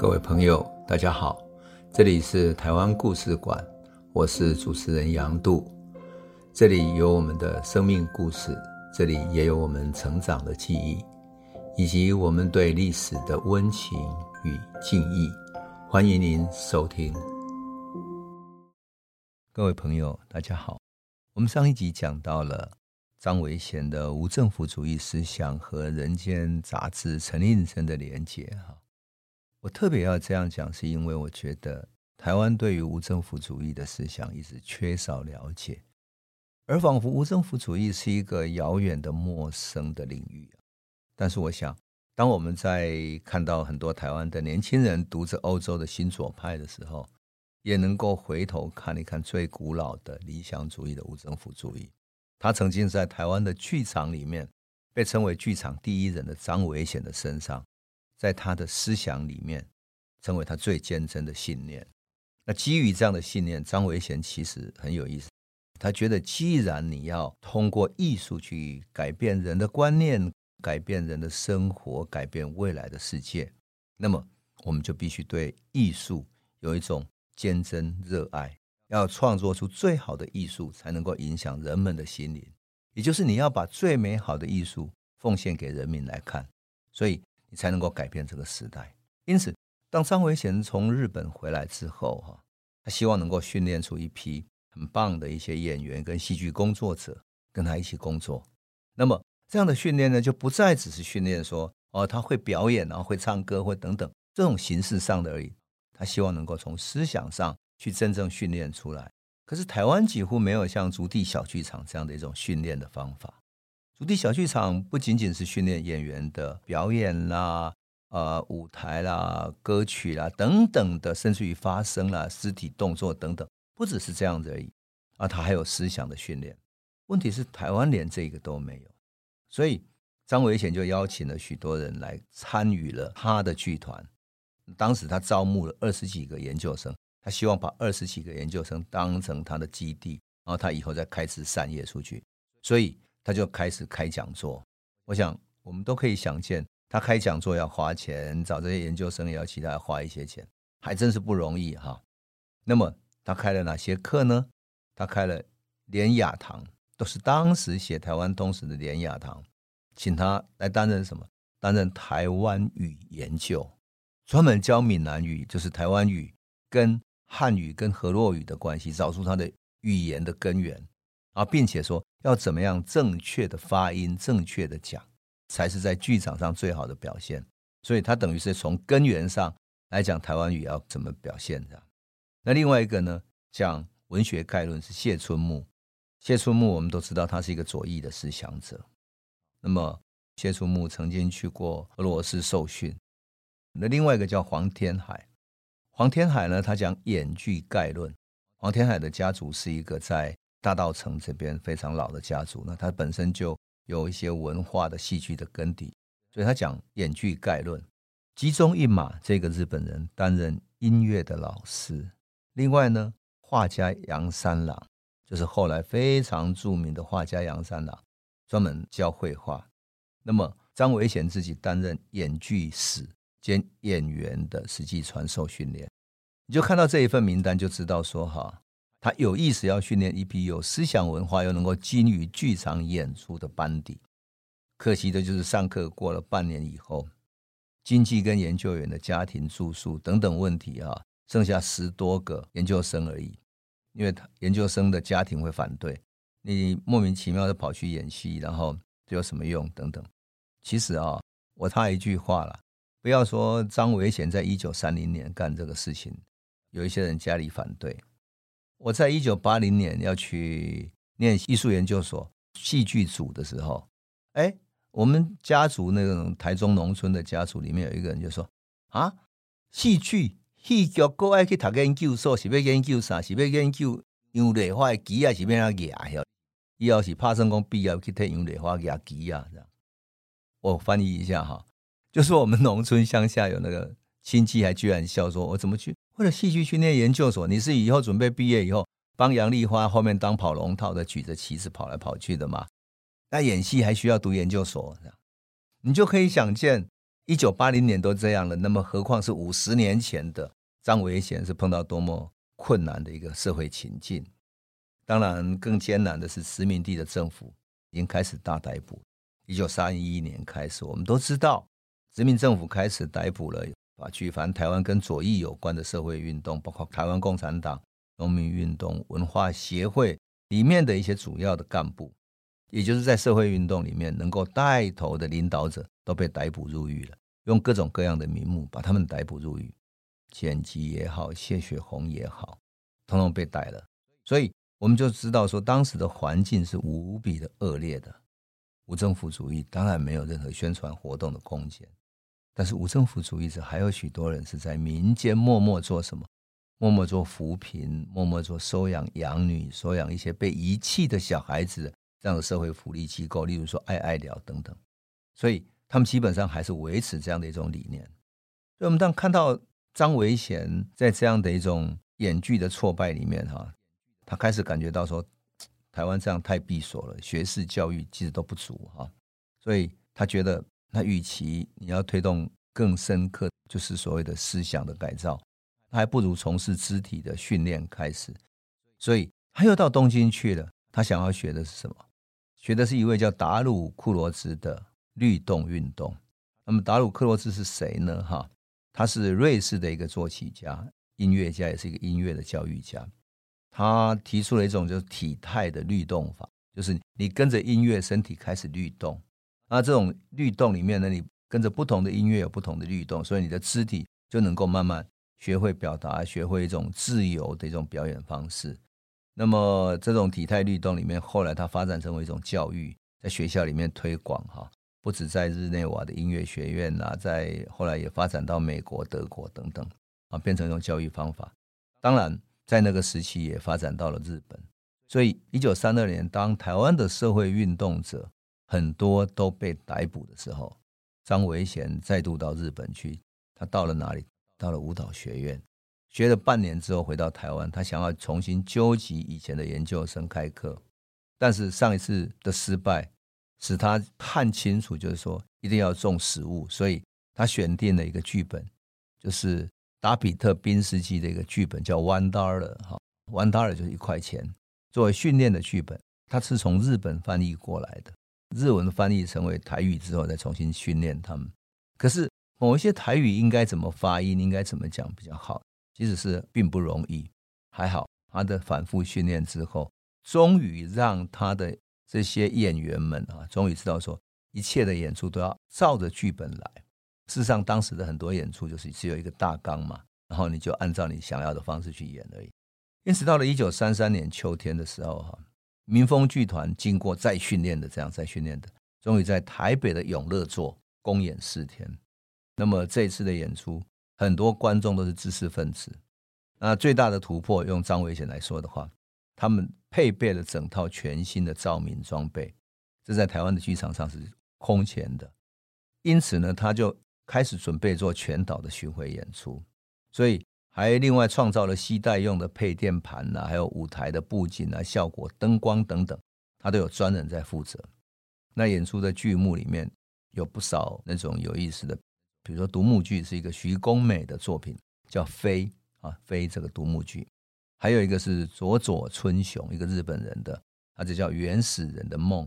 各位朋友，大家好，这里是台湾故事馆，我是主持人杨度，这里有我们的生命故事，这里也有我们成长的记忆，以及我们对历史的温情与敬意。欢迎您收听。各位朋友，大家好，我们上一集讲到了张维贤的无政府主义思想和《人间》杂志陈令生的连结哈。我特别要这样讲，是因为我觉得台湾对于无政府主义的思想一直缺少了解，而仿佛无政府主义是一个遥远的、陌生的领域。但是，我想，当我们在看到很多台湾的年轻人读着欧洲的新左派的时候，也能够回头看一看最古老的理想主义的无政府主义。他曾经在台湾的剧场里面被称为“剧场第一人”的张维贤的身上。在他的思想里面，成为他最坚贞的信念。那基于这样的信念，张维贤其实很有意思。他觉得，既然你要通过艺术去改变人的观念、改变人的生活、改变未来的世界，那么我们就必须对艺术有一种坚贞热爱，要创作出最好的艺术，才能够影响人们的心灵。也就是你要把最美好的艺术奉献给人民来看。所以。你才能够改变这个时代。因此，当张维贤从日本回来之后，哈，他希望能够训练出一批很棒的一些演员跟戏剧工作者，跟他一起工作。那么，这样的训练呢，就不再只是训练说，哦，他会表演，然后会唱歌，或等等这种形式上的而已。他希望能够从思想上去真正训练出来。可是，台湾几乎没有像竹地小剧场这样的一种训练的方法。筑地小剧场不仅仅是训练演员的表演啦、呃舞台啦、歌曲啦等等的，甚至于发声啦、肢体动作等等，不只是这样子而已啊，他还有思想的训练。问题是台湾连这个都没有，所以张维贤就邀请了许多人来参与了他的剧团。当时他招募了二十几个研究生，他希望把二十几个研究生当成他的基地，然后他以后再开枝散叶出去。所以。他就开始开讲座，我想我们都可以想见，他开讲座要花钱，找这些研究生也要其他花一些钱，还真是不容易哈。那么他开了哪些课呢？他开了连雅堂，都是当时写台湾通史的连雅堂，请他来担任什么？担任台湾语研究，专门教闽南语，就是台湾语跟汉语跟河洛语的关系，找出它的语言的根源。啊，并且说要怎么样正确的发音、正确的讲，才是在剧场上最好的表现。所以他等于是从根源上来讲台湾语要怎么表现这样。那另外一个呢，讲文学概论是谢春木。谢春木我们都知道他是一个左翼的思想者。那么谢春木曾经去过俄罗斯受训。那另外一个叫黄天海。黄天海呢，他讲演剧概论。黄天海的家族是一个在大稻埕这边非常老的家族，那他本身就有一些文化的戏剧的根底，所以他讲演剧概论。吉中一马这个日本人担任音乐的老师，另外呢，画家杨三郎就是后来非常著名的画家杨三郎，专门教绘画。那么张维贤自己担任演剧史兼演员的实际传授训练，你就看到这一份名单就知道说哈。他有意识要训练一批有思想文化又能够精于剧场演出的班底，可惜的就是上课过了半年以后，经济跟研究员的家庭住宿等等问题啊，剩下十多个研究生而已。因为他研究生的家庭会反对你莫名其妙的跑去演戏，然后这有什么用？等等。其实啊，我插一句话了，不要说张维贤在一九三零年干这个事情，有一些人家里反对。我在一九八零年要去念艺术研究所戏剧组的时候，哎，我们家族那种台中农村的家族里面有一个人就说：“啊，戏剧戏剧国爱去读研究所，是要研究啥？是要研究杨丽花的机啊？是要哪个？以后是怕成功毕业去替杨丽花压机啊？这样，我翻译一下哈，就是我们农村乡下有那个亲戚，还居然笑说：我怎么去？”为了戏剧训练研究所，你是以后准备毕业以后帮杨丽花后面当跑龙套的，举着旗子跑来跑去的吗？那演戏还需要读研究所？你就可以想见，一九八零年都这样了，那么何况是五十年前的张维贤是碰到多么困难的一个社会情境？当然，更艰难的是殖民地的政府已经开始大逮捕。一九三一年开始，我们都知道，殖民政府开始逮捕了啊，举凡台湾跟左翼有关的社会运动，包括台湾共产党、农民运动、文化协会里面的一些主要的干部。也就是在社会运动里面能够带头的领导者都被逮捕入狱了，用各种各样的名目把他们逮捕入狱，简吉也好，谢雪红也好，统统被逮了。所以我们就知道说，当时的环境是无比的恶劣的。无政府主义当然没有任何宣传活动的空间，但是无政府主义者还有许多人是在民间默默做什么？默默做扶贫，默默做收养养女，收养一些被遗弃的小孩子。这样的社会福利机构，例如说爱爱疗等等，所以他们基本上还是维持这样的一种理念。所以，我们当看到张维贤在这样的一种演剧的挫败里面，哈，他开始感觉到说，台湾这样太闭锁了，学士教育其实都不足，哈，所以他觉得，那与其你要推动更深刻，就是所谓的思想的改造，他还不如从事肢体的训练开始。所以，他又到东京去了，他想要学的是什么？学的是一位叫达鲁库罗兹的律动运动。那么达鲁克罗兹是谁呢？哈，他是瑞士的一个作曲家、音乐家，也是一个音乐的教育家。他提出了一种就是体态的律动法，就是你跟着音乐，身体开始律动。那这种律动里面呢，你跟着不同的音乐有不同的律动，所以你的肢体就能够慢慢学会表达，学会一种自由的一种表演方式。那么这种体态律动里面，后来它发展成为一种教育，在学校里面推广哈，不止在日内瓦的音乐学院呐，在后来也发展到美国、德国等等啊，变成一种教育方法。当然，在那个时期也发展到了日本。所以，一九三二年，当台湾的社会运动者很多都被逮捕的时候，张维贤再度到日本去。他到了哪里？到了舞蹈学院。学了半年之后回到台湾，他想要重新纠集以前的研究生开课，但是上一次的失败使他看清楚，就是说一定要重实务，所以他选定了一个剧本，就是达比特宾斯基的一个剧本，叫《One Dollar》哈，One Dollar 就是一块钱，作为训练的剧本，他是从日本翻译过来的，日文翻译成为台语之后再重新训练他们。可是某一些台语应该怎么发音，应该怎么讲比较好？其实是并不容易，还好他的反复训练之后，终于让他的这些演员们啊，终于知道说一切的演出都要照着剧本来。事实上，当时的很多演出就是只有一个大纲嘛，然后你就按照你想要的方式去演而已。因此，到了一九三三年秋天的时候，哈，民风剧团经过再训练的这样再训练的，终于在台北的永乐座公演四天。那么这次的演出。很多观众都是知识分子，那最大的突破，用张伟贤来说的话，他们配备了整套全新的照明装备，这在台湾的剧场上是空前的。因此呢，他就开始准备做全岛的巡回演出，所以还另外创造了携带用的配电盘呐，还有舞台的布景啊、效果、灯光等等，他都有专人在负责。那演出的剧目里面有不少那种有意思的。比如说独幕剧是一个徐公美的作品，叫《飞》啊，《飞》这个独幕剧，还有一个是佐佐春雄，一个日本人的，他就叫《原始人的梦》，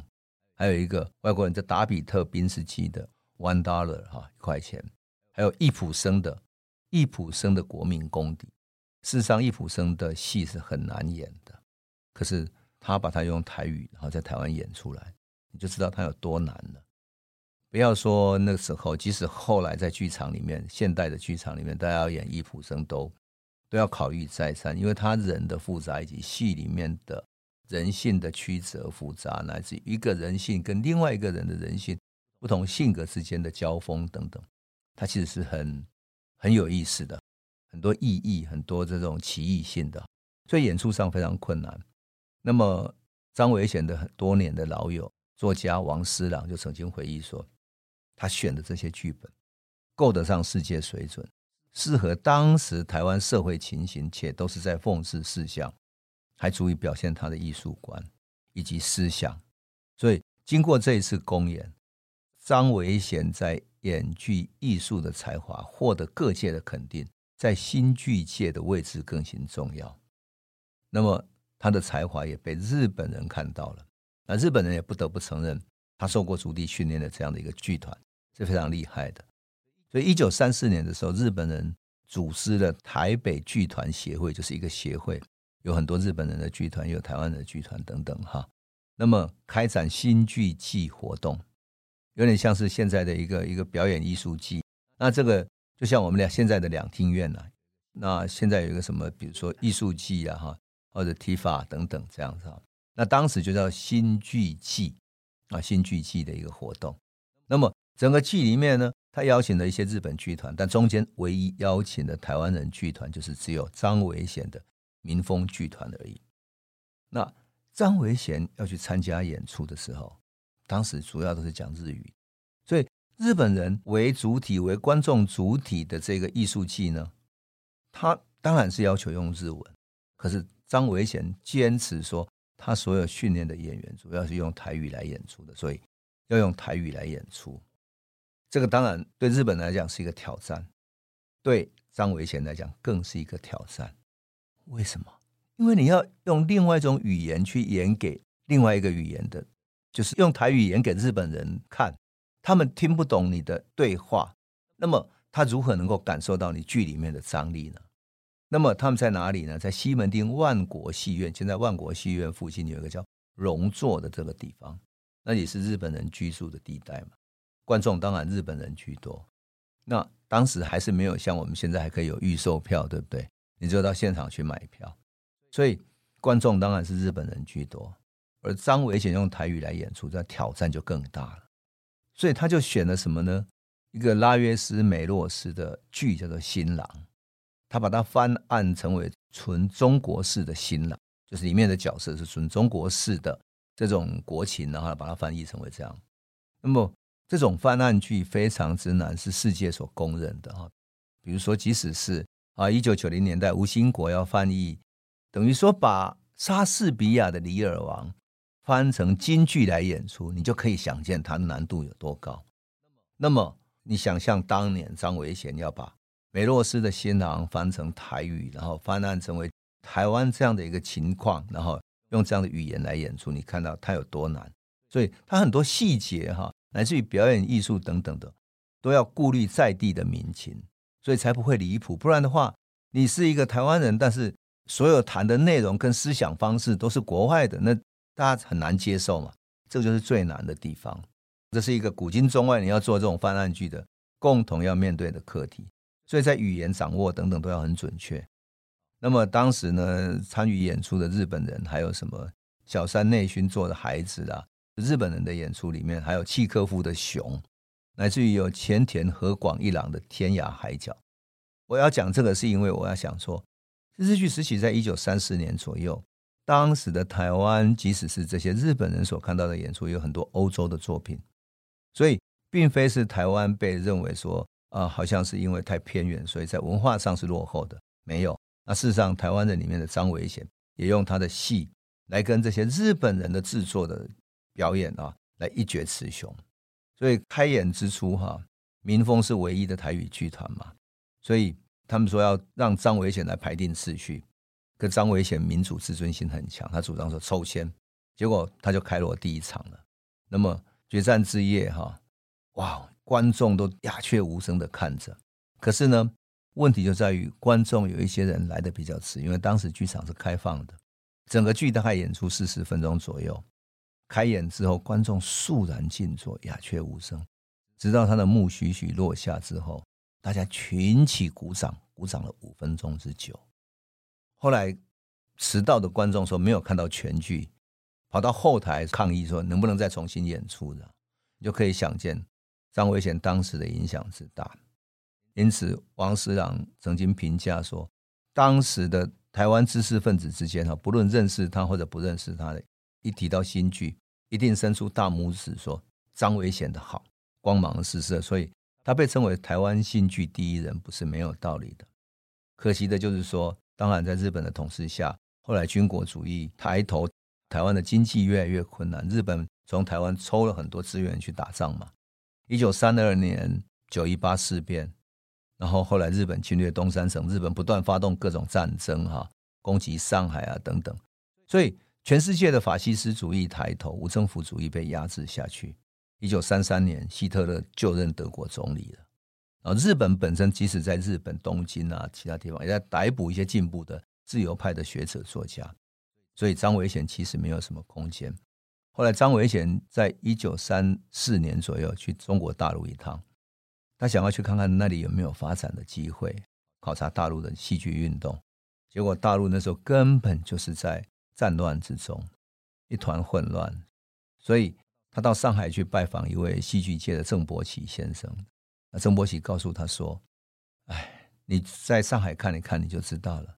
还有一个外国人叫达比特宾斯基的《One Dollar》哈，一块钱，还有易普生的易卜生的国民功底。事实上，易卜生的戏是很难演的，可是他把它用台语，然后在台湾演出来，你就知道他有多难了。不要说那个时候，即使后来在剧场里面，现代的剧场里面，大家要演易卜生都都要考虑再三，因为他人的复杂以及戏里面的人性的曲折复杂，乃至一个人性跟另外一个人的人性不同性格之间的交锋等等，他其实是很很有意思的，很多意义，很多这种奇异性的，所以演出上非常困难。那么张维贤的很多年的老友作家王思朗就曾经回忆说。他选的这些剧本，够得上世界水准，适合当时台湾社会情形，且都是在讽刺事项，还足以表现他的艺术观以及思想。所以，经过这一次公演，张维贤在演剧艺术的才华获得各界的肯定，在新剧界的位置更显重要。那么他的才华也被日本人看到了，那日本人也不得不承认，他受过足底训练的这样的一个剧团是非常厉害的。所以，一九三四年的时候，日本人组织了台北剧团协会，就是一个协会，有很多日本人的剧团，有台湾的剧团等等哈。那么，开展新剧季活动，有点像是现在的一个一个表演艺术季。那这个就像我们俩现在的两厅院呐。那现在有一个什么，比如说艺术季啊，哈。或者 TIFA 等等这样子啊，那当时就叫新剧季啊，新剧季的一个活动。那么整个季里面呢，他邀请了一些日本剧团，但中间唯一邀请的台湾人剧团，就是只有张维贤的民风剧团而已。那张维贤要去参加演出的时候，当时主要都是讲日语，所以日本人为主体、为观众主体的这个艺术季呢，他当然是要求用日文，可是。张维贤坚持说，他所有训练的演员主要是用台语来演出的，所以要用台语来演出。这个当然对日本来讲是一个挑战，对张维贤来讲更是一个挑战。为什么？因为你要用另外一种语言去演给另外一个语言的，就是用台语演给日本人看，他们听不懂你的对话，那么他如何能够感受到你剧里面的张力呢？那么他们在哪里呢？在西门町万国戏院，现在万国戏院附近有一个叫荣座的这个地方，那也是日本人居住的地带嘛。观众当然日本人居多。那当时还是没有像我们现在还可以有预售票，对不对？你就到现场去买票，所以观众当然是日本人居多。而张伟贤用台语来演出，这挑战就更大了。所以他就选了什么呢？一个拉约斯梅洛斯的剧叫做《新郎》。他把它翻案成为纯中国式的新郎，就是里面的角色是纯中国式的这种国情，然后把它翻译成为这样。那么这种翻案剧非常之难，是世界所公认的哈。比如说，即使是啊，一九九零年代吴兴国要翻译，等于说把莎士比亚的《李尔王》翻成京剧来演出，你就可以想见它难度有多高。那么你想象当年张维贤要把梅洛斯的新郎翻成台语，然后翻案成为台湾这样的一个情况，然后用这样的语言来演出，你看到它有多难。所以它很多细节哈，来自于表演艺术等等的，都要顾虑在地的民情，所以才不会离谱。不然的话，你是一个台湾人，但是所有谈的内容跟思想方式都是国外的，那大家很难接受嘛。这就是最难的地方。这是一个古今中外你要做这种翻案剧的共同要面对的课题。所以在语言掌握等等都要很准确。那么当时呢，参与演出的日本人还有什么小山内勋做的孩子啊，日本人的演出里面还有契诃夫的熊，乃至于有前田和广一郎的天涯海角。我要讲这个是因为我要想说，日剧时期在一九三四年左右，当时的台湾，即使是这些日本人所看到的演出，有很多欧洲的作品，所以并非是台湾被认为说。啊，好像是因为太偏远，所以在文化上是落后的。没有，那事实上，台湾人里面的张伟贤也用他的戏来跟这些日本人的制作的表演啊，来一决雌雄。所以开演之初，哈，民风是唯一的台语剧团嘛，所以他们说要让张伟贤来排定次序。可张维贤民主自尊心很强，他主张说抽签，结果他就开了我第一场了。那么决战之夜，哈，哇！观众都鸦雀无声的看着，可是呢，问题就在于观众有一些人来的比较迟，因为当时剧场是开放的，整个剧大概演出四十分钟左右，开演之后观众肃然静坐，鸦雀无声，直到他的幕徐徐落下之后，大家群起鼓掌，鼓掌了五分钟之久。后来迟到的观众说没有看到全剧，跑到后台抗议说能不能再重新演出的，你就可以想见。张伟贤当时的影响之大，因此王思郎曾经评价说，当时的台湾知识分子之间哈，不论认识他或者不认识他的，一提到新剧，一定伸出大拇指说张伟贤的好，光芒四射，所以他被称为台湾新剧第一人，不是没有道理的。可惜的就是说，当然在日本的统治下，后来军国主义抬头，台湾的经济越来越困难，日本从台湾抽了很多资源去打仗嘛。一九三二年，九一八事变，然后后来日本侵略东三省，日本不断发动各种战争，哈，攻击上海啊等等，所以全世界的法西斯主义抬头，无政府主义被压制下去。一九三三年，希特勒就任德国总理了。然后日本本身，即使在日本东京啊其他地方，也在逮捕一些进步的自由派的学者作家，所以张维贤其实没有什么空间。后来张维贤在一九三四年左右去中国大陆一趟。他想要去看看那里有没有发展的机会，考察大陆的戏剧运动。结果大陆那时候根本就是在战乱之中，一团混乱。所以他到上海去拜访一位戏剧界的郑伯奇先生。那郑伯奇告诉他说：“哎，你在上海看一看，你就知道了。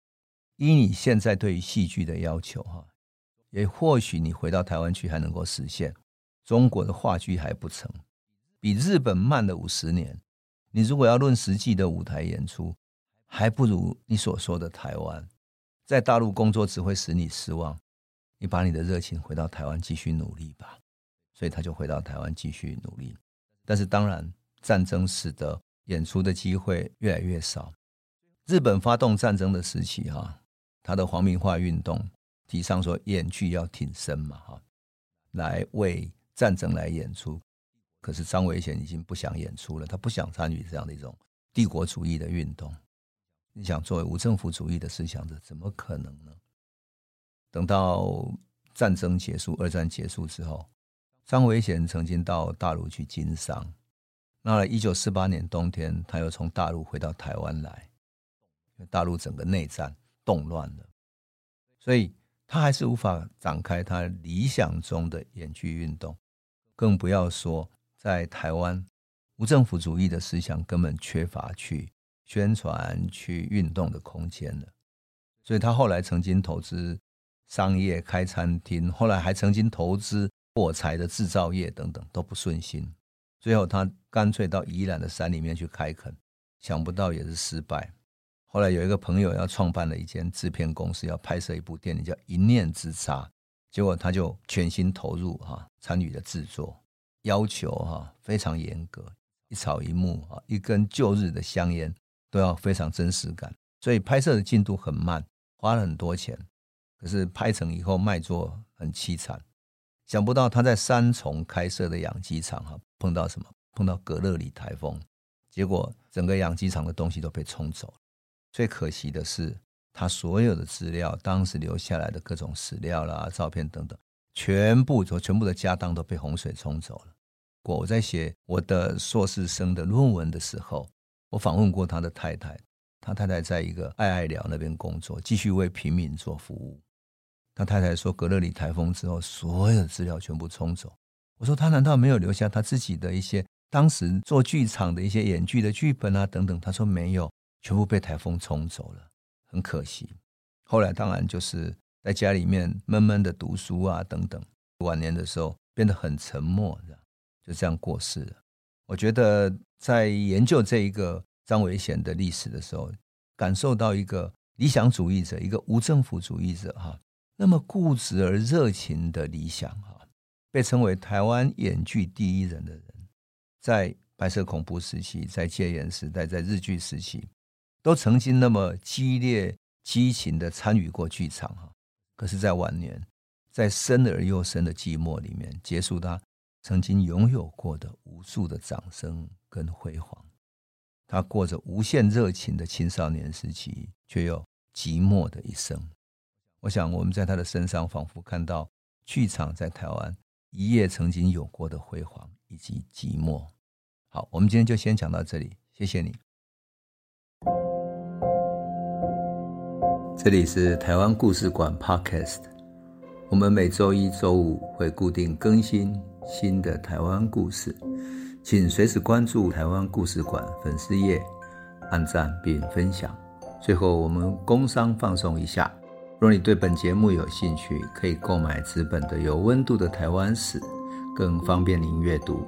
依你现在对于戏剧的要求，哈，也或许你回到台湾去还能够实现。中国的话剧还不成，比日本慢了五十年。”你如果要论实际的舞台演出，还不如你所说的台湾。在大陆工作只会使你失望。你把你的热情回到台湾继续努力吧。所以他就回到台湾继续努力。但是当然，战争使得演出的机会越来越少。日本发动战争的时期，哈，他的皇民化运动提倡说演剧要挺身嘛，哈，来为战争来演出。可是张维贤已经不想演出了，他不想参与这样的一种帝国主义的运动。你想，作为无政府主义的思想者，怎么可能呢？等到战争结束，二战结束之后，张维贤曾经到大陆去经商。那一九四八年冬天，他又从大陆回到台湾来，大陆整个内战动乱了，所以他还是无法展开他理想中的演剧运动，更不要说。在台湾，无政府主义的思想根本缺乏去宣传、去运动的空间了。所以他后来曾经投资商业、开餐厅，后来还曾经投资火柴的制造业等等，都不顺心。最后他干脆到宜兰的山里面去开垦，想不到也是失败。后来有一个朋友要创办了一间制片公司，要拍摄一部电影叫《一念之差》，结果他就全心投入哈，参与了制作。要求哈非常严格，一草一木啊，一根旧日的香烟都要非常真实感，所以拍摄的进度很慢，花了很多钱。可是拍成以后卖座很凄惨。想不到他在三重开设的养鸡场哈，碰到什么？碰到格乐里台风，结果整个养鸡场的东西都被冲走了。最可惜的是，他所有的资料，当时留下来的各种史料啦、照片等等，全部都全部的家当都被洪水冲走了。我在写我的硕士生的论文的时候，我访问过他的太太，他太太在一个爱爱寮那边工作，继续为平民做服务。他太太说，格勒里台风之后，所有资料全部冲走。我说，他难道没有留下他自己的一些当时做剧场的一些演剧的剧本啊等等？他说没有，全部被台风冲走了，很可惜。后来当然就是在家里面闷闷的读书啊等等，晚年的时候变得很沉默。就这样过世了。我觉得在研究这一个张维贤的历史的时候，感受到一个理想主义者，一个无政府主义者哈，那么固执而热情的理想哈，被称为台湾演剧第一人的人，在白色恐怖时期，在戒严时代，在日剧时期，都曾经那么激烈、激情的参与过剧场哈。可是，在晚年，在深而又深的寂寞里面，结束他。曾经拥有过的无数的掌声跟辉煌，他过着无限热情的青少年时期，却又寂寞的一生。我想，我们在他的身上仿佛看到剧场在台湾一夜曾经有过的辉煌以及寂寞。好，我们今天就先讲到这里，谢谢你。这里是台湾故事馆 Podcast，我们每周一、周五会固定更新。新的台湾故事，请随时关注台湾故事馆粉丝页，按赞并分享。最后，我们工商放松一下：若你对本节目有兴趣，可以购买纸本的《有温度的台湾史》，更方便您阅读。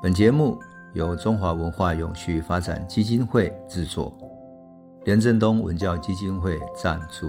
本节目由中华文化永续发展基金会制作，连振东文教基金会赞助。